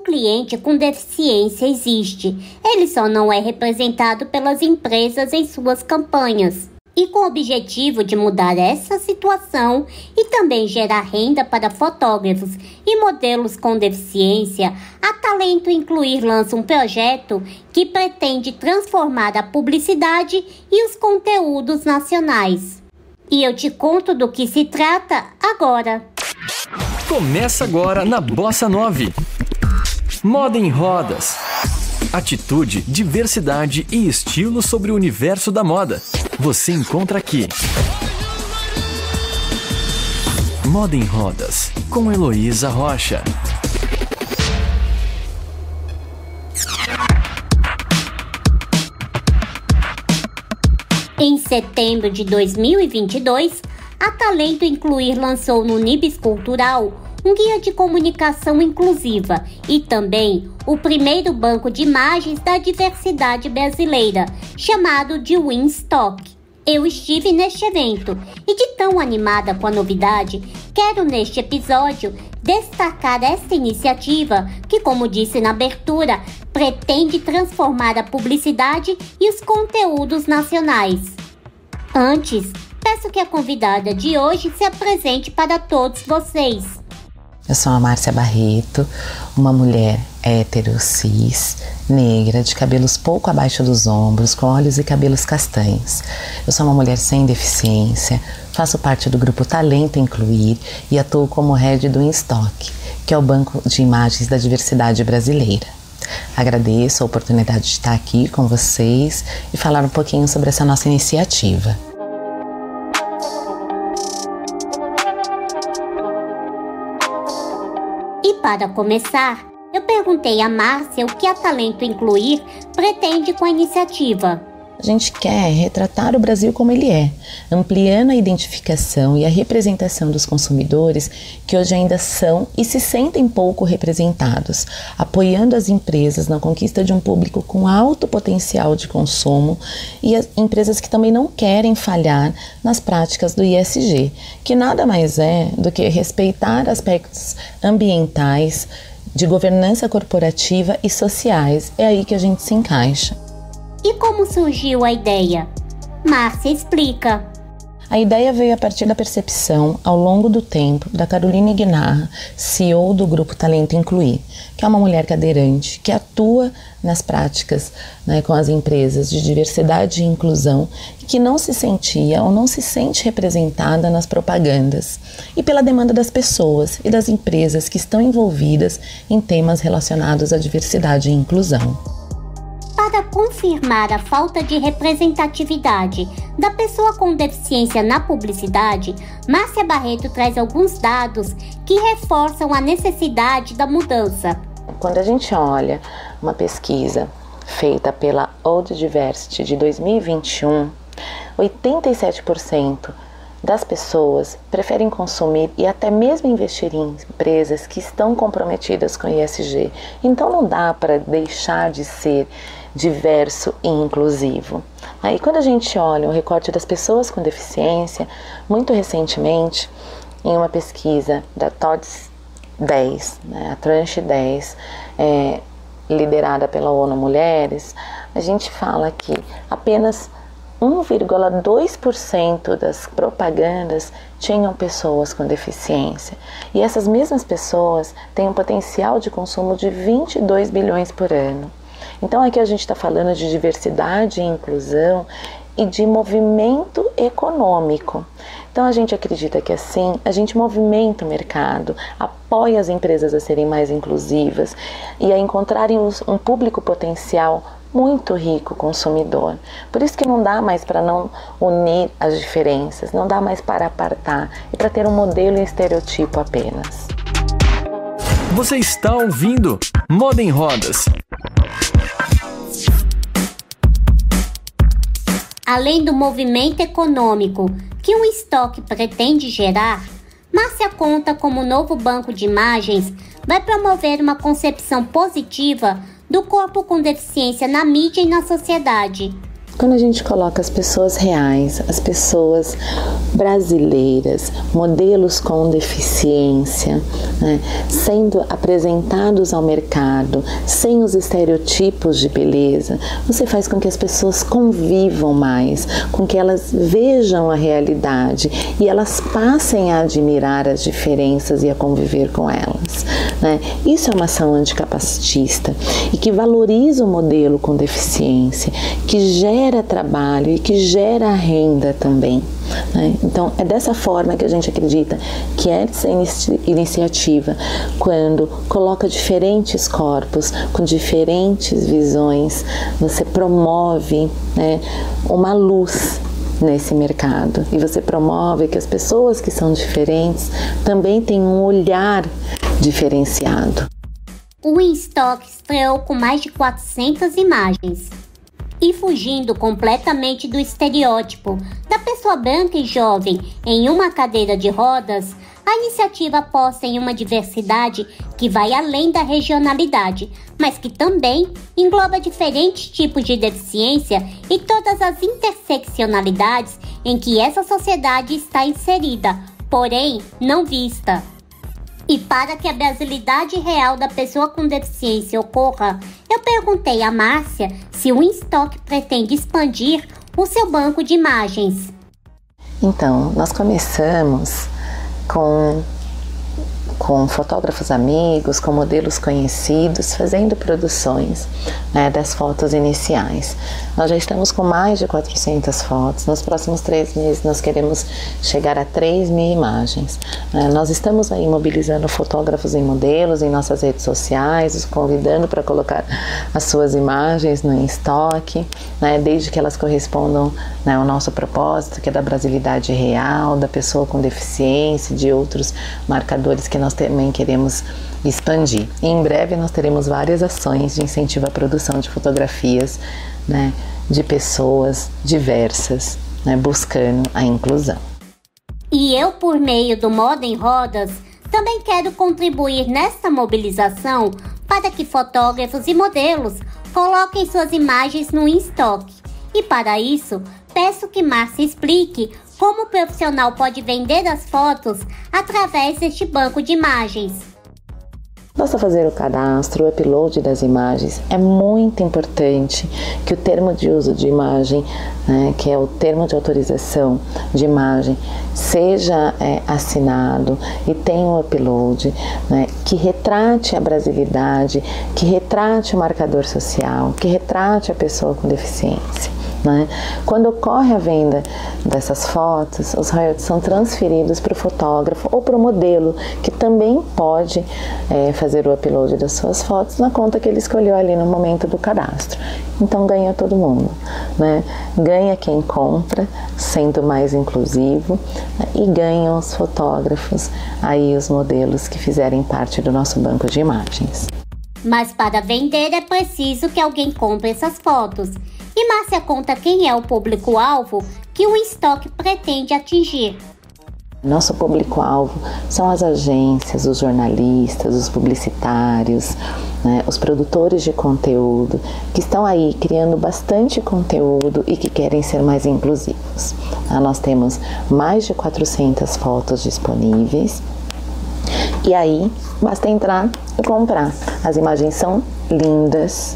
cliente com deficiência existe, ele só não é representado pelas empresas em suas campanhas. E com o objetivo de mudar essa situação e também gerar renda para fotógrafos e modelos com deficiência, a Talento Incluir lança um projeto que pretende transformar a publicidade e os conteúdos nacionais. E eu te conto do que se trata agora. Começa agora na Bossa 9. Moda em rodas. Atitude, diversidade e estilo sobre o universo da moda. Você encontra aqui. Moda em Rodas, com Heloísa Rocha. Em setembro de 2022, a Talento Incluir lançou no Nibis Cultural um guia de comunicação inclusiva e também o primeiro banco de imagens da diversidade brasileira, chamado de Winstock. Eu estive neste evento e, de tão animada com a novidade, quero neste episódio destacar esta iniciativa que, como disse na abertura, pretende transformar a publicidade e os conteúdos nacionais. Antes, peço que a convidada de hoje se apresente para todos vocês. Eu sou a Márcia Barreto, uma mulher hétero, cis, negra, de cabelos pouco abaixo dos ombros, com olhos e cabelos castanhos. Eu sou uma mulher sem deficiência, faço parte do grupo Talento Incluir e atuo como head do Instock, que é o banco de imagens da diversidade brasileira. Agradeço a oportunidade de estar aqui com vocês e falar um pouquinho sobre essa nossa iniciativa. Para começar, eu perguntei a Márcia o que a Talento Incluir pretende com a iniciativa. A gente quer retratar o Brasil como ele é, ampliando a identificação e a representação dos consumidores que hoje ainda são e se sentem pouco representados, apoiando as empresas na conquista de um público com alto potencial de consumo e as empresas que também não querem falhar nas práticas do ISG, que nada mais é do que respeitar aspectos ambientais, de governança corporativa e sociais. É aí que a gente se encaixa. E como surgiu a ideia? Márcia explica. A ideia veio a partir da percepção, ao longo do tempo, da Carolina Guinarra, CEO do Grupo Talento Incluir, que é uma mulher cadeirante que atua nas práticas né, com as empresas de diversidade e inclusão e que não se sentia ou não se sente representada nas propagandas, e pela demanda das pessoas e das empresas que estão envolvidas em temas relacionados à diversidade e inclusão para confirmar a falta de representatividade da pessoa com deficiência na publicidade, Márcia Barreto traz alguns dados que reforçam a necessidade da mudança. Quando a gente olha uma pesquisa feita pela Old Diversity de 2021, 87% das pessoas preferem consumir e até mesmo investir em empresas que estão comprometidas com ESG. Então não dá para deixar de ser diverso e inclusivo. Aí quando a gente olha o recorte das pessoas com deficiência, muito recentemente, em uma pesquisa da TODS 10, né, a tranche 10, é, liderada pela ONU Mulheres, a gente fala que apenas 1,2% das propagandas tinham pessoas com deficiência. E essas mesmas pessoas têm um potencial de consumo de 22 bilhões por ano. Então aqui a gente está falando de diversidade e inclusão e de movimento econômico. Então a gente acredita que assim a gente movimenta o mercado, apoia as empresas a serem mais inclusivas e a encontrarem um público potencial muito rico consumidor. Por isso que não dá mais para não unir as diferenças, não dá mais para apartar e para ter um modelo e estereotipo apenas. Você está ouvindo Moda em Rodas. Além do movimento econômico que um estoque pretende gerar, Márcia conta como o novo banco de imagens vai promover uma concepção positiva do corpo com deficiência na mídia e na sociedade. Quando a gente coloca as pessoas reais, as pessoas brasileiras, modelos com deficiência, né, sendo apresentados ao mercado, sem os estereotipos de beleza, você faz com que as pessoas convivam mais, com que elas vejam a realidade e elas passem a admirar as diferenças e a conviver com elas. Né? Isso é uma ação anticapacitista e que valoriza o modelo com deficiência, que gera trabalho e que gera renda também. Né? Então, é dessa forma que a gente acredita que essa iniciativa, quando coloca diferentes corpos com diferentes visões, você promove né, uma luz nesse mercado e você promove que as pessoas que são diferentes também tenham um olhar diferenciado. O InStock estreou com mais de 400 imagens e fugindo completamente do estereótipo da pessoa branca e jovem em uma cadeira de rodas, a iniciativa aposta em uma diversidade que vai além da regionalidade, mas que também engloba diferentes tipos de deficiência e todas as interseccionalidades em que essa sociedade está inserida, porém não vista. E para que a brasilidade real da pessoa com deficiência ocorra, eu perguntei a Márcia se o InStock pretende expandir o seu banco de imagens. Então, nós começamos com com fotógrafos amigos, com modelos conhecidos, fazendo produções né, das fotos iniciais. Nós já estamos com mais de 400 fotos. Nos próximos três meses, nós queremos chegar a 3 mil imagens. Né. Nós estamos aí mobilizando fotógrafos e modelos em nossas redes sociais, os convidando para colocar as suas imagens no estoque, né, desde que elas correspondam né, ao nosso propósito, que é da brasilidade real, da pessoa com deficiência, de outros marcadores que nós nós também queremos expandir. E em breve nós teremos várias ações de incentivo à produção de fotografias né, de pessoas diversas, né, buscando a inclusão. E eu, por meio do Moda em Rodas, também quero contribuir nesta mobilização para que fotógrafos e modelos coloquem suas imagens no estoque. E para isso, peço que Márcia explique como o profissional pode vender as fotos através deste banco de imagens. Basta fazer o cadastro, o upload das imagens. É muito importante que o termo de uso de imagem, né, que é o termo de autorização de imagem, seja é, assinado e tenha um upload, né, que retrate a brasilidade, que retrate o marcador social, que retrate a pessoa com deficiência. Né? Quando ocorre a venda dessas fotos, os royalties são transferidos para o fotógrafo ou para o modelo, que também pode é, fazer o upload das suas fotos na conta que ele escolheu ali no momento do cadastro. Então ganha todo mundo, né? ganha quem compra, sendo mais inclusivo, né? e ganham os fotógrafos, aí os modelos que fizerem parte do nosso banco de imagens. Mas para vender é preciso que alguém compre essas fotos. E Márcia conta quem é o público-alvo que o estoque pretende atingir. Nosso público-alvo são as agências, os jornalistas, os publicitários, né, os produtores de conteúdo que estão aí criando bastante conteúdo e que querem ser mais inclusivos. Ah, nós temos mais de 400 fotos disponíveis e aí basta entrar e comprar. As imagens são lindas,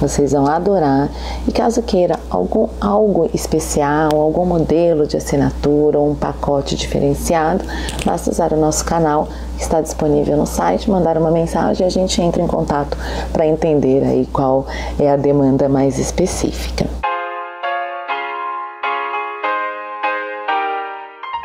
vocês vão adorar. E caso queira algum, algo especial, algum modelo de assinatura ou um pacote diferenciado, basta usar o nosso canal que está disponível no site, mandar uma mensagem e a gente entra em contato para entender aí qual é a demanda mais específica.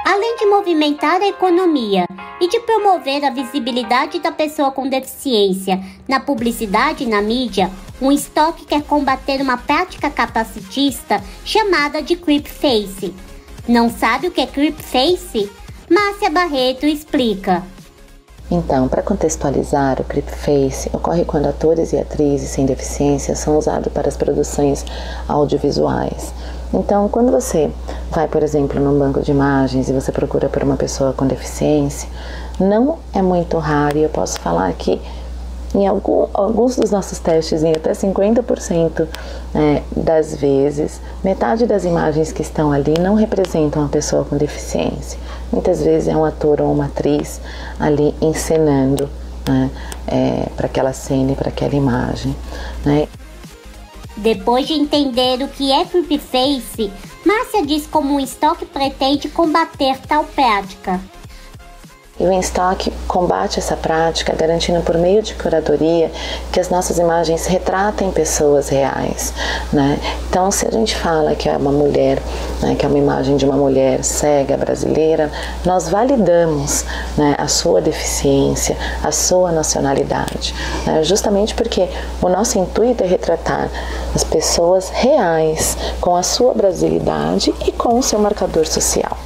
Além de movimentar a economia e de promover a visibilidade da pessoa com deficiência na publicidade e na mídia, um estoque quer combater uma prática capacitista chamada de creepface. Não sabe o que é creepface? Márcia Barreto explica. Então, para contextualizar, o creepface ocorre quando atores e atrizes sem deficiência são usados para as produções audiovisuais. Então, quando você vai, por exemplo, num banco de imagens e você procura por uma pessoa com deficiência, não é muito raro, e eu posso falar que Em algum, alguns dos nossos testes, em até 50% né, das vezes, metade das imagens que estão ali não representam uma pessoa com deficiência. Muitas vezes é um ator ou uma atriz ali encenando né, é, para aquela cena e para aquela imagem. Né. Depois de entender o que é Creepface, Márcia diz como o estoque pretende combater tal prática. E o Instock combate essa prática, garantindo por meio de curadoria que as nossas imagens retratem pessoas reais. Né? Então, se a gente fala que é uma mulher, né, que é uma imagem de uma mulher cega brasileira, nós validamos né, a sua deficiência, a sua nacionalidade, né? justamente porque o nosso intuito é retratar as pessoas reais com a sua brasilidade e com o seu marcador social.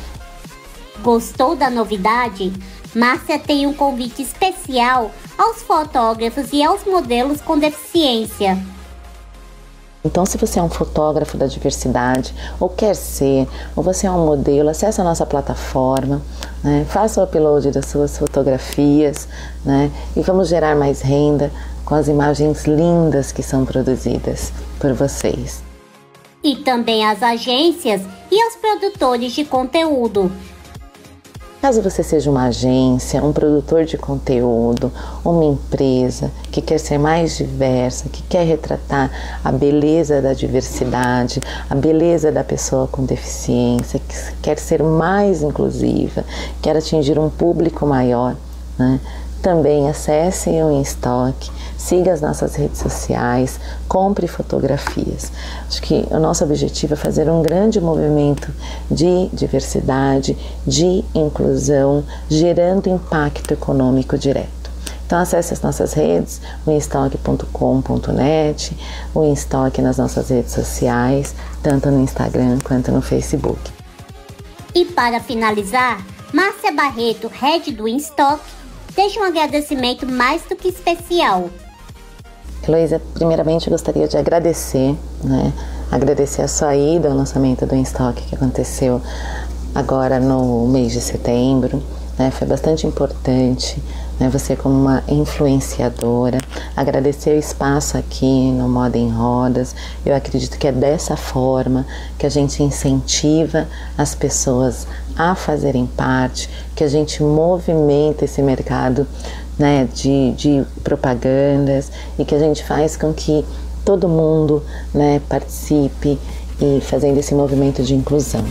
Gostou da novidade? Márcia tem um convite especial aos fotógrafos e aos modelos com deficiência. Então, se você é um fotógrafo da diversidade, ou quer ser, ou você é um modelo, acesse a nossa plataforma, né? faça o upload das suas fotografias né? e vamos gerar mais renda com as imagens lindas que são produzidas por vocês. E também às agências e aos produtores de conteúdo. Caso você seja uma agência, um produtor de conteúdo, uma empresa que quer ser mais diversa, que quer retratar a beleza da diversidade, a beleza da pessoa com deficiência, que quer ser mais inclusiva, quer atingir um público maior, né? Também acesse o InStock, siga as nossas redes sociais, compre fotografias. Acho que o nosso objetivo é fazer um grande movimento de diversidade, de inclusão, gerando impacto econômico direto. Então acesse as nossas redes, o instock.com.net, o Instock nas nossas redes sociais, tanto no Instagram quanto no Facebook. E para finalizar, Márcia Barreto, head do Instock, deixa um agradecimento mais do que especial Heloísa, primeiramente eu gostaria de agradecer, né? Agradecer a sua ida ao lançamento do Instock que aconteceu agora no mês de setembro. Né? Foi bastante importante, né? Você como uma influenciadora. Agradecer o espaço aqui no Moda em Rodas. Eu acredito que é dessa forma que a gente incentiva as pessoas a fazerem parte, que a gente movimenta esse mercado né, de, de propagandas e que a gente faz com que todo mundo né, participe e fazendo esse movimento de inclusão.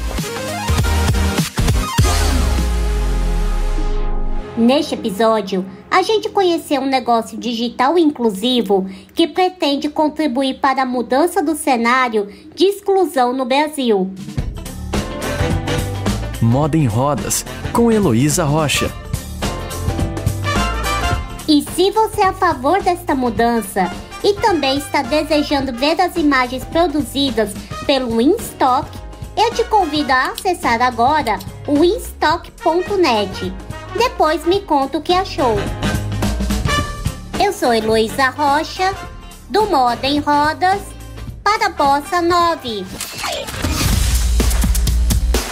Neste episódio, a gente conheceu um negócio digital inclusivo que pretende contribuir para a mudança do cenário de exclusão no Brasil. Moda em Rodas, com Heloísa Rocha. E se você é a favor desta mudança e também está desejando ver as imagens produzidas pelo InStock, eu te convido a acessar agora o instock.net. Depois me conta o que achou. Eu sou Heloísa Rocha, do Moda em Rodas, para Bossa 9.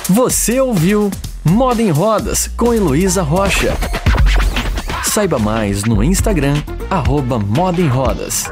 Você ouviu Moda em Rodas com Heloísa Rocha. Saiba mais no Instagram, arroba Moda em Rodas.